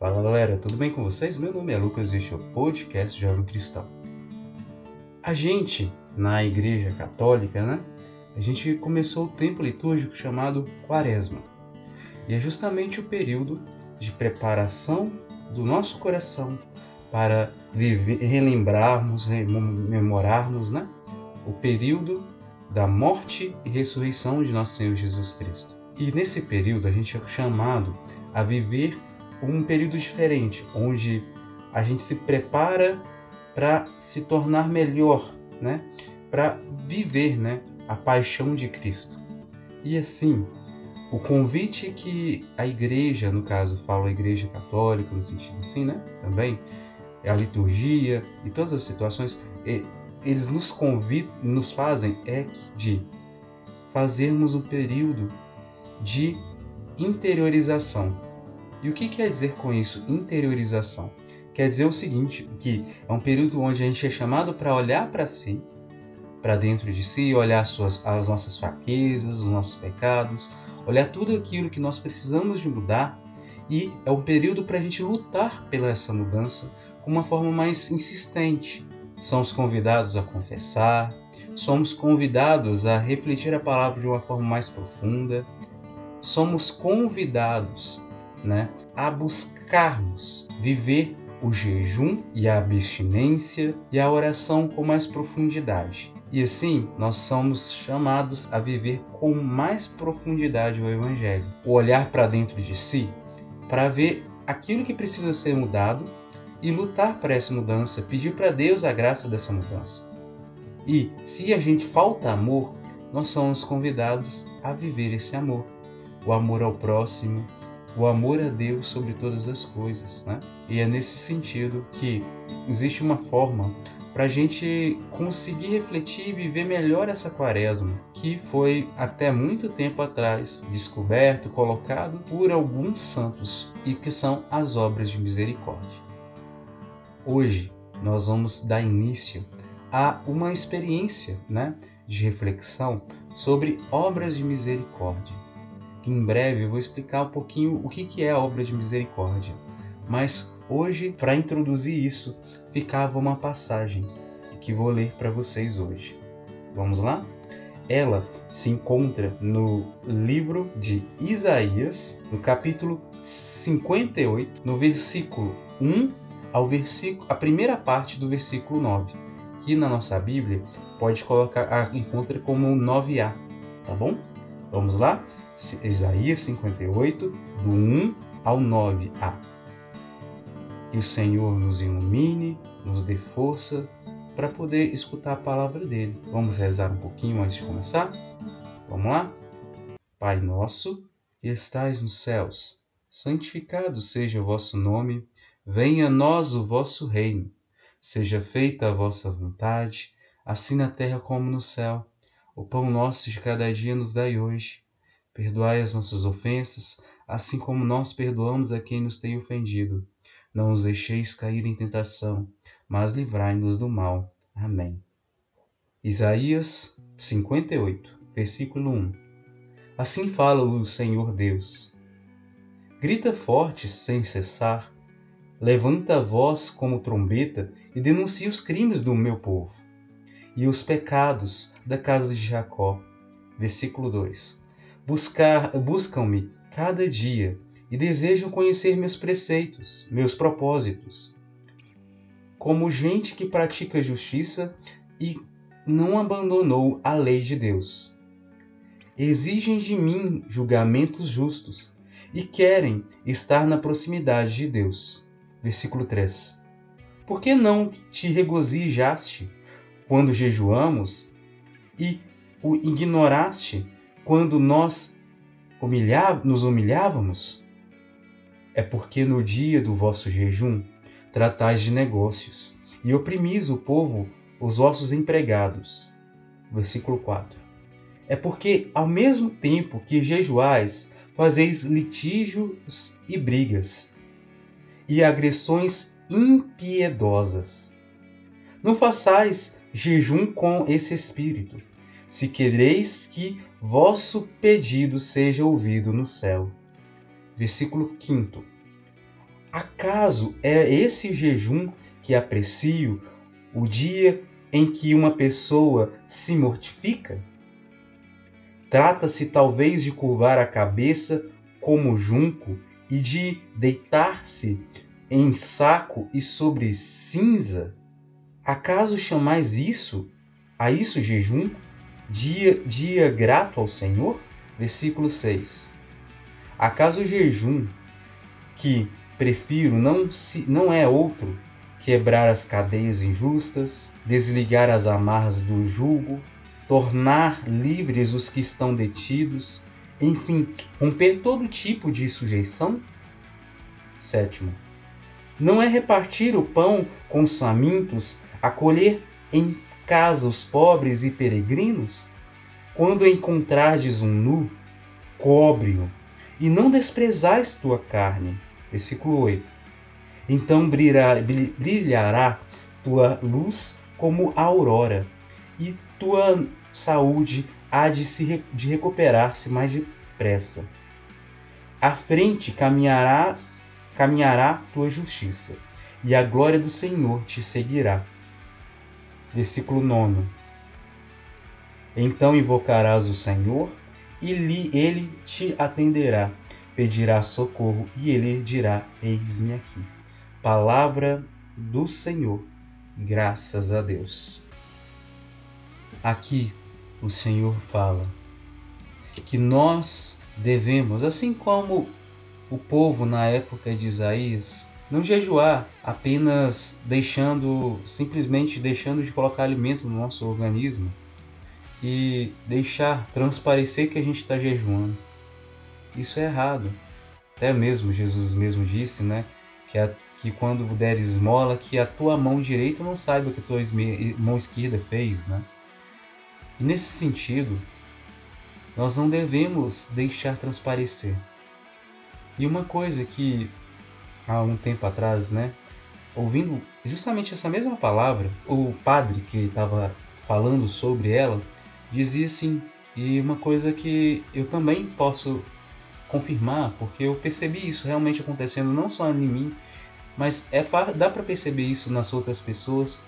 Fala galera, tudo bem com vocês? Meu nome é Lucas e este é o podcast Jovem Cristão. A gente, na Igreja Católica, né? A gente começou o tempo litúrgico chamado Quaresma. E é justamente o período de preparação do nosso coração para viver, relembrarmos, rememorarmos, né? O período da morte e ressurreição de nosso Senhor Jesus Cristo. E nesse período a gente é chamado a viver um período diferente, onde a gente se prepara para se tornar melhor, né? Para viver, né, a paixão de Cristo. E assim, o convite que a igreja, no caso, fala a igreja católica no sentido assim, né? Também a liturgia e todas as situações, eles nos convidam, nos fazem é de fazermos um período de interiorização, e o que quer dizer com isso, interiorização? Quer dizer o seguinte, que é um período onde a gente é chamado para olhar para si, para dentro de si, olhar as, suas, as nossas fraquezas, os nossos pecados, olhar tudo aquilo que nós precisamos de mudar e é um período para a gente lutar pela essa mudança com uma forma mais insistente. Somos convidados a confessar, somos convidados a refletir a palavra de uma forma mais profunda, somos convidados né, a buscarmos viver o jejum e a abstinência e a oração com mais profundidade. E assim, nós somos chamados a viver com mais profundidade o Evangelho. O olhar para dentro de si, para ver aquilo que precisa ser mudado e lutar para essa mudança, pedir para Deus a graça dessa mudança. E se a gente falta amor, nós somos convidados a viver esse amor. O amor ao próximo, o amor a Deus sobre todas as coisas, né? E é nesse sentido que existe uma forma para a gente conseguir refletir e viver melhor essa quaresma, que foi até muito tempo atrás descoberto, colocado por alguns santos e que são as obras de misericórdia. Hoje nós vamos dar início a uma experiência né, de reflexão sobre obras de misericórdia em breve eu vou explicar um pouquinho o que é a obra de misericórdia. Mas hoje, para introduzir isso, ficava uma passagem que vou ler para vocês hoje. Vamos lá? Ela se encontra no livro de Isaías, no capítulo 58, no versículo 1 ao versículo, a primeira parte do versículo 9, que na nossa Bíblia pode colocar encontra como 9a, tá bom? Vamos lá? Isaías 58, do 1 ao 9a. Que o Senhor nos ilumine, nos dê força para poder escutar a palavra dele. Vamos rezar um pouquinho antes de começar? Vamos lá? Pai nosso, que estais nos céus, santificado seja o vosso nome, venha a nós o vosso reino. Seja feita a vossa vontade, assim na terra como no céu. O pão nosso de cada dia nos dai hoje Perdoai as nossas ofensas, assim como nós perdoamos a quem nos tem ofendido. Não os deixeis cair em tentação, mas livrai-nos do mal. Amém. Isaías 58, versículo 1 Assim fala o Senhor Deus. Grita forte sem cessar, levanta a voz como trombeta e denuncia os crimes do meu povo e os pecados da casa de Jacó. Versículo 2 buscar, buscam-me cada dia e desejam conhecer meus preceitos, meus propósitos. Como gente que pratica justiça e não abandonou a lei de Deus. Exigem de mim julgamentos justos e querem estar na proximidade de Deus. Versículo 3. Por que não te regozijaste quando jejuamos e o ignoraste quando nós nos humilhávamos? É porque no dia do vosso jejum tratais de negócios e oprimis o povo, os vossos empregados. Versículo 4. É porque, ao mesmo tempo que jejuais, fazeis litígios e brigas, e agressões impiedosas. Não façais jejum com esse espírito, se quereis que vosso pedido seja ouvido no céu. Versículo 5. Acaso é esse jejum que aprecio o dia em que uma pessoa se mortifica? Trata-se talvez de curvar a cabeça como junco e de deitar-se em saco e sobre cinza? Acaso chamais isso, a isso jejum, dia, dia grato ao Senhor? Versículo 6. Acaso o jejum que prefiro não, se, não é outro quebrar as cadeias injustas, desligar as amarras do jugo, tornar livres os que estão detidos, enfim, romper todo tipo de sujeição? Sétimo, não é repartir o pão com os famintos, acolher em casa os pobres e peregrinos? Quando encontrardes um nu, cobre-o, e não desprezais tua carne. Versículo 8. Então brilhará tua luz como a aurora, e tua saúde há de se de recuperar-se mais depressa. À frente caminharás, caminhará tua justiça, e a glória do Senhor te seguirá. Versículo 9. Então invocarás o Senhor, e lhe, ele te atenderá. Pedirá socorro, e ele dirá: Eis-me aqui. Palavra do Senhor. Graças a Deus. Aqui o Senhor fala que nós devemos, assim como o povo na época de Isaías, não jejuar apenas deixando, simplesmente deixando de colocar alimento no nosso organismo e deixar transparecer que a gente está jejuando. Isso é errado. Até mesmo Jesus mesmo disse, né, que, a, que quando der esmola, que a tua mão direita não saiba o que a tua mão esquerda fez, né? E nesse sentido, nós não devemos deixar transparecer. E uma coisa que há um tempo atrás, né, ouvindo justamente essa mesma palavra, o padre que estava falando sobre ela dizia assim, e uma coisa que eu também posso confirmar, porque eu percebi isso realmente acontecendo não só em mim, mas é dá para perceber isso nas outras pessoas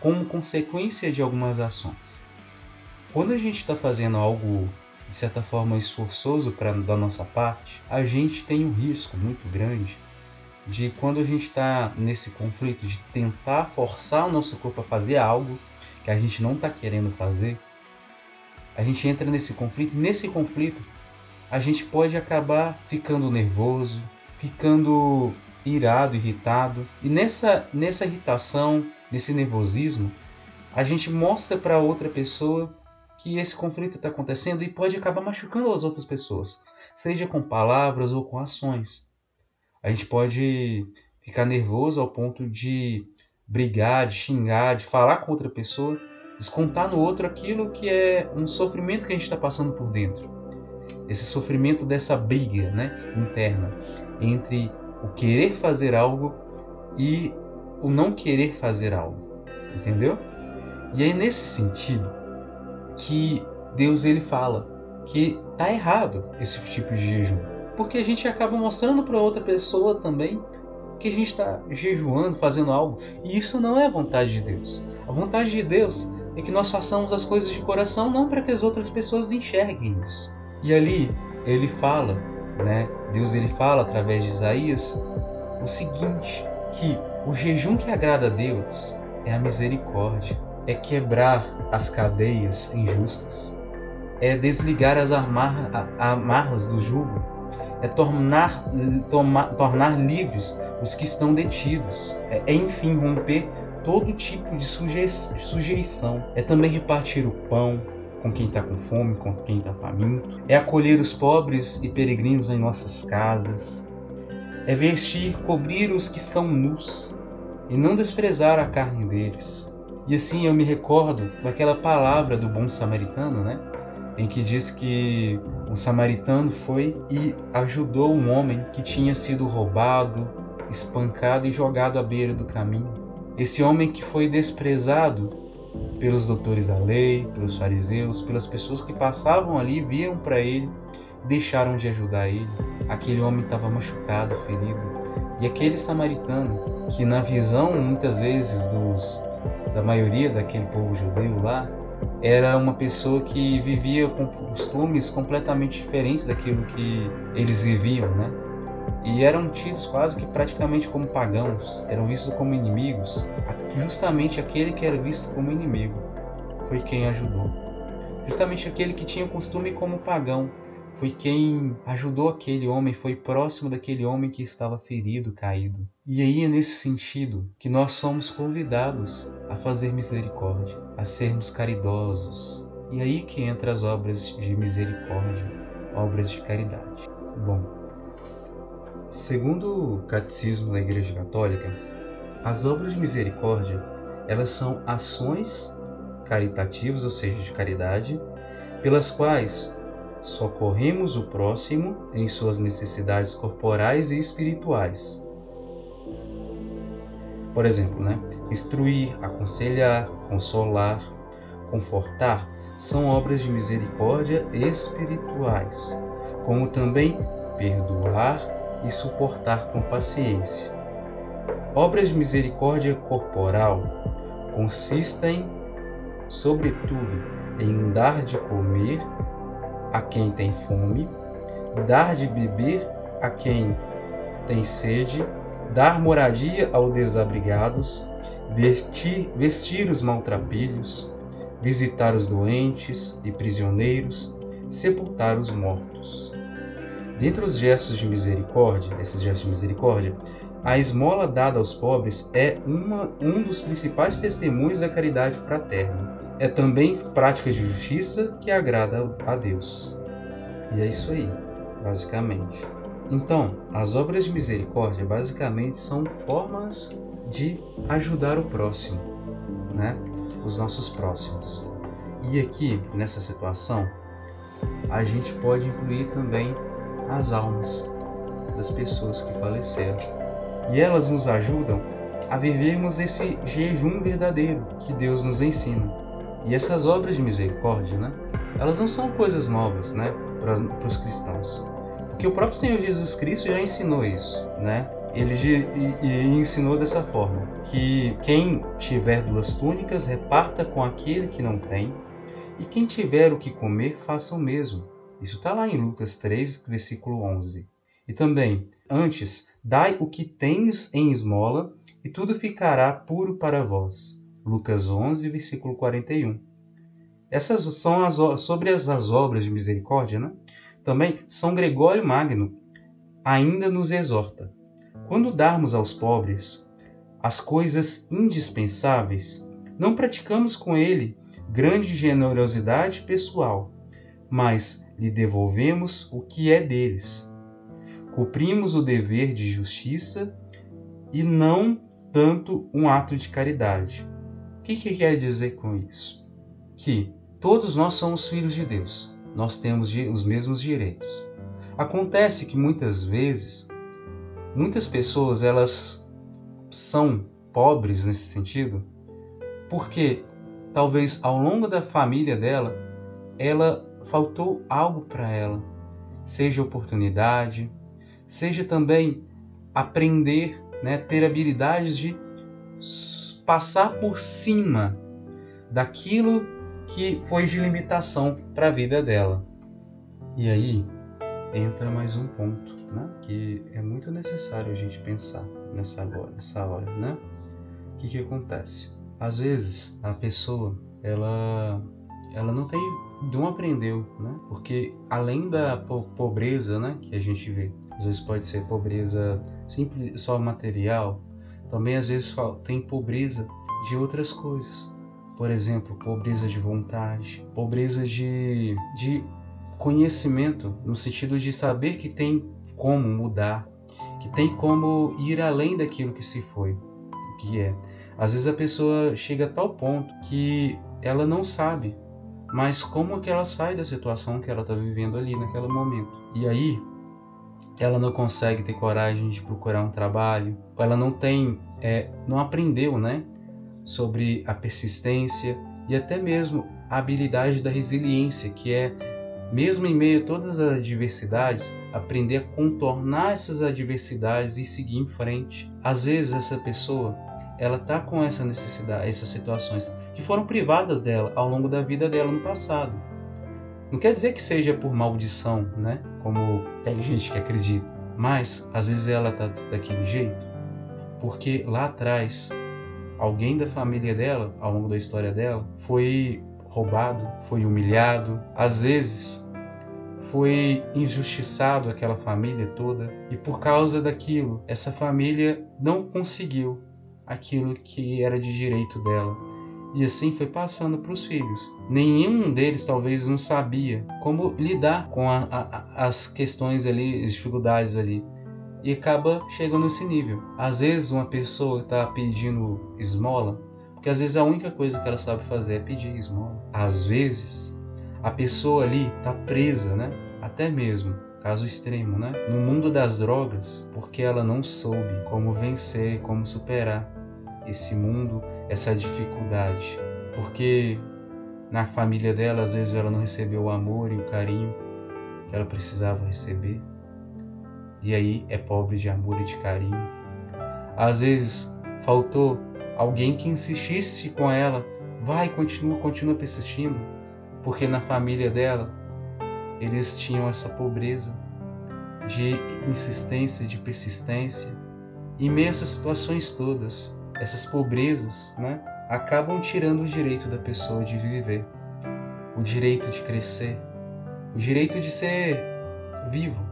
como consequência de algumas ações. Quando a gente está fazendo algo de certa forma esforçoso para da nossa parte, a gente tem um risco muito grande de quando a gente está nesse conflito de tentar forçar o nosso corpo a fazer algo que a gente não está querendo fazer, a gente entra nesse conflito e nesse conflito a gente pode acabar ficando nervoso, ficando irado, irritado e nessa nessa irritação, nesse nervosismo, a gente mostra para outra pessoa que esse conflito está acontecendo e pode acabar machucando as outras pessoas, seja com palavras ou com ações. A gente pode ficar nervoso ao ponto de brigar, de xingar, de falar com outra pessoa, descontar no outro aquilo que é um sofrimento que a gente está passando por dentro. Esse sofrimento dessa briga né, interna entre o querer fazer algo e o não querer fazer algo. Entendeu? E aí, nesse sentido, que Deus ele fala que tá errado esse tipo de jejum, porque a gente acaba mostrando para outra pessoa também que a gente está jejuando, fazendo algo, e isso não é a vontade de Deus. A vontade de Deus é que nós façamos as coisas de coração não para que as outras pessoas enxerguem isso. E ali ele fala, né? Deus ele fala através de Isaías o seguinte, que o jejum que agrada a Deus é a misericórdia é quebrar as cadeias injustas, é desligar as amarras do jugo, é tornar, tornar livres os que estão detidos, é, é enfim romper todo tipo de sujeição, é também repartir o pão com quem está com fome, com quem está faminto, é acolher os pobres e peregrinos em nossas casas, é vestir, cobrir os que estão nus e não desprezar a carne deles. E assim eu me recordo daquela palavra do bom samaritano, né? Em que diz que um samaritano foi e ajudou um homem que tinha sido roubado, espancado e jogado à beira do caminho. Esse homem que foi desprezado pelos doutores da lei, pelos fariseus, pelas pessoas que passavam ali, viam para ele, deixaram de ajudar ele. Aquele homem estava machucado, ferido, E aquele samaritano, que na visão muitas vezes dos da maioria daquele povo judeu lá, era uma pessoa que vivia com costumes completamente diferentes daquilo que eles viviam, né? E eram tidos quase que praticamente como pagãos, eram vistos como inimigos. Justamente aquele que era visto como inimigo foi quem ajudou. Justamente aquele que tinha costume como pagão foi quem ajudou aquele homem, foi próximo daquele homem que estava ferido, caído. E aí é nesse sentido que nós somos convidados a fazer misericórdia, a sermos caridosos. E aí que entra as obras de misericórdia, obras de caridade. Bom, segundo o catecismo da Igreja Católica, as obras de misericórdia, elas são ações caritativas, ou seja, de caridade, pelas quais socorremos o próximo em suas necessidades corporais e espirituais. Por exemplo, né? instruir, aconselhar, consolar, confortar são obras de misericórdia espirituais, como também perdoar e suportar com paciência. Obras de misericórdia corporal consistem, sobretudo, em dar de comer a quem tem fome, dar de beber a quem tem sede, dar moradia aos desabrigados, vestir, vestir os maltrapilhos, visitar os doentes e prisioneiros, sepultar os mortos. Dentre os gestos de misericórdia, esses gestos de misericórdia, a esmola dada aos pobres é uma, um dos principais testemunhos da caridade fraterna. É também prática de justiça que agrada a Deus. E é isso aí, basicamente. Então, as obras de misericórdia basicamente são formas de ajudar o próximo, né? Os nossos próximos. E aqui, nessa situação, a gente pode incluir também as almas das pessoas que faleceram e elas nos ajudam a vivermos esse jejum verdadeiro que Deus nos ensina. E essas obras de misericórdia, né? Elas não são coisas novas, né, para os cristãos. Porque o próprio Senhor Jesus Cristo já ensinou isso, né? Ele ensinou dessa forma: que quem tiver duas túnicas, reparta com aquele que não tem, e quem tiver o que comer, faça o mesmo. Isso está lá em Lucas 3, versículo 11. E também, antes, dai o que tens em esmola, e tudo ficará puro para vós. Lucas 11, versículo 41. Essas são as, sobre as, as obras de misericórdia, né? Também São Gregório Magno ainda nos exorta. Quando darmos aos pobres as coisas indispensáveis, não praticamos com ele grande generosidade pessoal, mas lhe devolvemos o que é deles cumprimos o dever de justiça e não tanto um ato de caridade. O que, que quer dizer com isso? Que todos nós somos filhos de Deus, nós temos os mesmos direitos. Acontece que muitas vezes, muitas pessoas elas são pobres nesse sentido, porque talvez ao longo da família dela, ela faltou algo para ela, seja oportunidade, seja também aprender, né, ter habilidades de passar por cima daquilo que foi de limitação para a vida dela. E aí entra mais um ponto, né, que é muito necessário a gente pensar nessa hora, nessa hora, né? O que que acontece? Às vezes a pessoa ela ela não tem não aprendeu, né? Porque além da pobreza, né, que a gente vê, às vezes pode ser pobreza simples, só material, também às vezes tem pobreza de outras coisas. Por exemplo, pobreza de vontade, pobreza de, de conhecimento, no sentido de saber que tem como mudar, que tem como ir além daquilo que se foi, que é. Às vezes a pessoa chega a tal ponto que ela não sabe mas como que ela sai da situação que ela está vivendo ali naquele momento. E aí ela não consegue ter coragem de procurar um trabalho, ela não tem, é, não aprendeu, né, sobre a persistência e até mesmo a habilidade da resiliência, que é mesmo em meio a todas as adversidades, aprender a contornar essas adversidades e seguir em frente. Às vezes essa pessoa, ela tá com essa necessidade, essas situações que foram privadas dela ao longo da vida dela no passado. Não quer dizer que seja por maldição, né? Como tem gente que acredita. Mas às vezes ela tá daquele jeito porque lá atrás alguém da família dela, ao longo da história dela, foi roubado, foi humilhado, às vezes foi injustiçado aquela família toda e por causa daquilo, essa família não conseguiu aquilo que era de direito dela. E assim foi passando para os filhos. Nenhum deles talvez não sabia como lidar com a, a, as questões ali, as dificuldades ali e acaba chegando nesse nível. Às vezes uma pessoa está pedindo esmola porque às vezes a única coisa que ela sabe fazer é pedir esmola. Às vezes, a pessoa ali está presa, né? Até mesmo, caso extremo, né? No mundo das drogas, porque ela não soube como vencer, como superar esse mundo, essa dificuldade. Porque na família dela, às vezes ela não recebeu o amor e o carinho que ela precisava receber. E aí é pobre de amor e de carinho. Às vezes faltou alguém que insistisse com ela, vai, continua, continua persistindo, porque na família dela eles tinham essa pobreza de insistência, de persistência. Essas situações todas, essas pobrezas, né, acabam tirando o direito da pessoa de viver, o direito de crescer, o direito de ser vivo,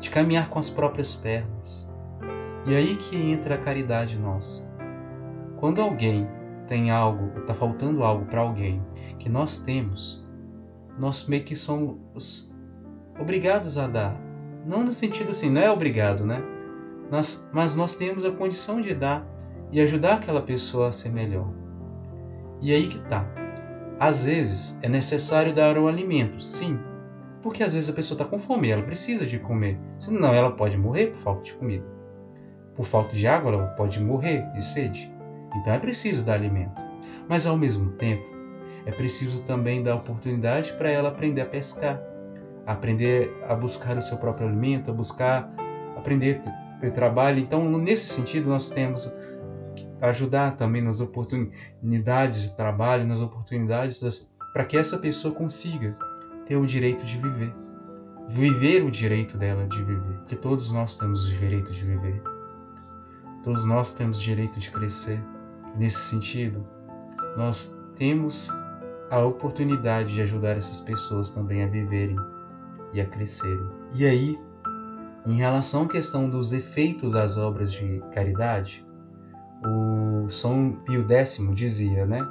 de caminhar com as próprias pernas. E aí que entra a caridade nossa. Quando alguém tem algo, está faltando algo para alguém que nós temos, nós meio que somos obrigados a dar. Não no sentido assim, não é obrigado, né? Nós, mas nós temos a condição de dar e ajudar aquela pessoa a ser melhor. E aí que tá. Às vezes é necessário dar o alimento, sim, porque às vezes a pessoa está com fome, ela precisa de comer, senão ela pode morrer por falta de comida. Por falta de água, ela pode morrer de sede. Então é preciso dar alimento. Mas ao mesmo tempo, é preciso também dar oportunidade para ela aprender a pescar, aprender a buscar o seu próprio alimento, a buscar aprender a ter trabalho. Então, nesse sentido, nós temos ajudar também nas oportunidades de trabalho, nas oportunidades para que essa pessoa consiga ter o direito de viver. Viver o direito dela de viver. Porque todos nós temos o direito de viver. Todos nós temos o direito de crescer. Nesse sentido, nós temos a oportunidade de ajudar essas pessoas também a viverem e a crescerem. E aí, em relação à questão dos efeitos das obras de caridade, o São Pio X dizia, né,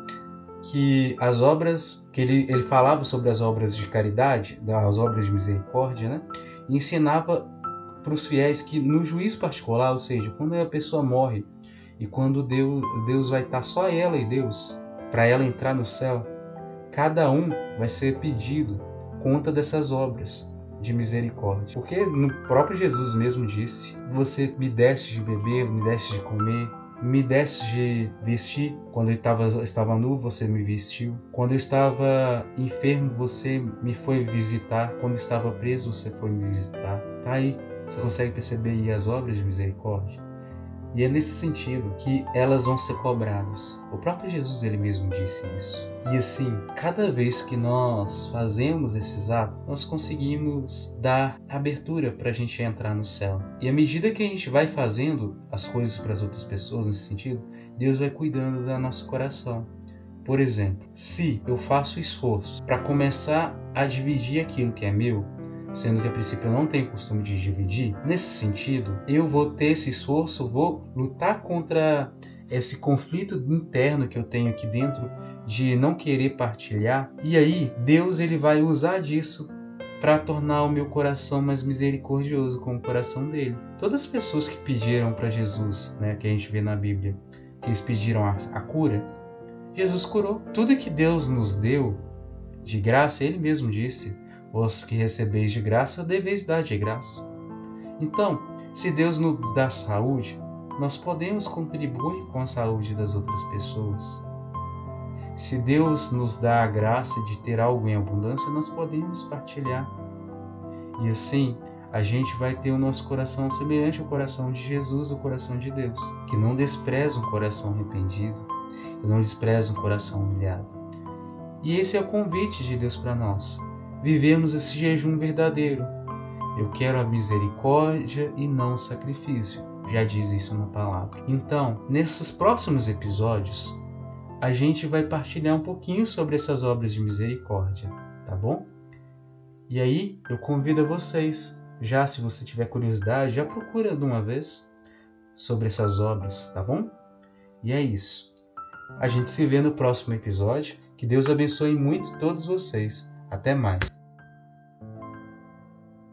que as obras que ele, ele falava sobre as obras de caridade, das obras de misericórdia, né, e ensinava para os fiéis que no juízo particular, ou seja, quando a pessoa morre e quando Deus, Deus vai estar só ela e Deus, para ela entrar no céu, cada um vai ser pedido conta dessas obras de misericórdia. Porque no próprio Jesus mesmo disse: Você me deste de beber, me deste de comer, me deste de vestir. Quando eu estava, estava nu, você me vestiu. Quando eu estava enfermo, você me foi visitar. Quando eu estava preso, você foi me visitar. Tá aí. Você consegue perceber aí as obras de misericórdia? E é nesse sentido que elas vão ser cobradas. O próprio Jesus ele mesmo disse isso. E assim, cada vez que nós fazemos esses atos, nós conseguimos dar abertura para a gente entrar no céu. E à medida que a gente vai fazendo as coisas para as outras pessoas nesse sentido, Deus vai cuidando do nosso coração. Por exemplo, se eu faço esforço para começar a dividir aquilo que é meu, sendo que a princípio eu não tenho costume de dividir, nesse sentido, eu vou ter esse esforço, vou lutar contra esse conflito interno que eu tenho aqui dentro de não querer partilhar. E aí, Deus ele vai usar disso para tornar o meu coração mais misericordioso com o coração dele. Todas as pessoas que pediram para Jesus, né, que a gente vê na Bíblia, que eles pediram a, a cura, Jesus curou. Tudo que Deus nos deu de graça, ele mesmo disse, Vós que recebeis de graça, deveis dar de graça. Então, se Deus nos dá saúde, nós podemos contribuir com a saúde das outras pessoas. Se Deus nos dá a graça de ter algo em abundância, nós podemos partilhar. E assim, a gente vai ter o nosso coração semelhante ao coração de Jesus, o coração de Deus, que não despreza um coração arrependido, não despreza um coração humilhado. E esse é o convite de Deus para nós. Vivemos esse jejum verdadeiro. Eu quero a misericórdia e não o sacrifício. Já diz isso na palavra. Então, nesses próximos episódios, a gente vai partilhar um pouquinho sobre essas obras de misericórdia, tá bom? E aí, eu convido vocês já, se você tiver curiosidade, já procura de uma vez sobre essas obras, tá bom? E é isso. A gente se vê no próximo episódio. Que Deus abençoe muito todos vocês. Até mais.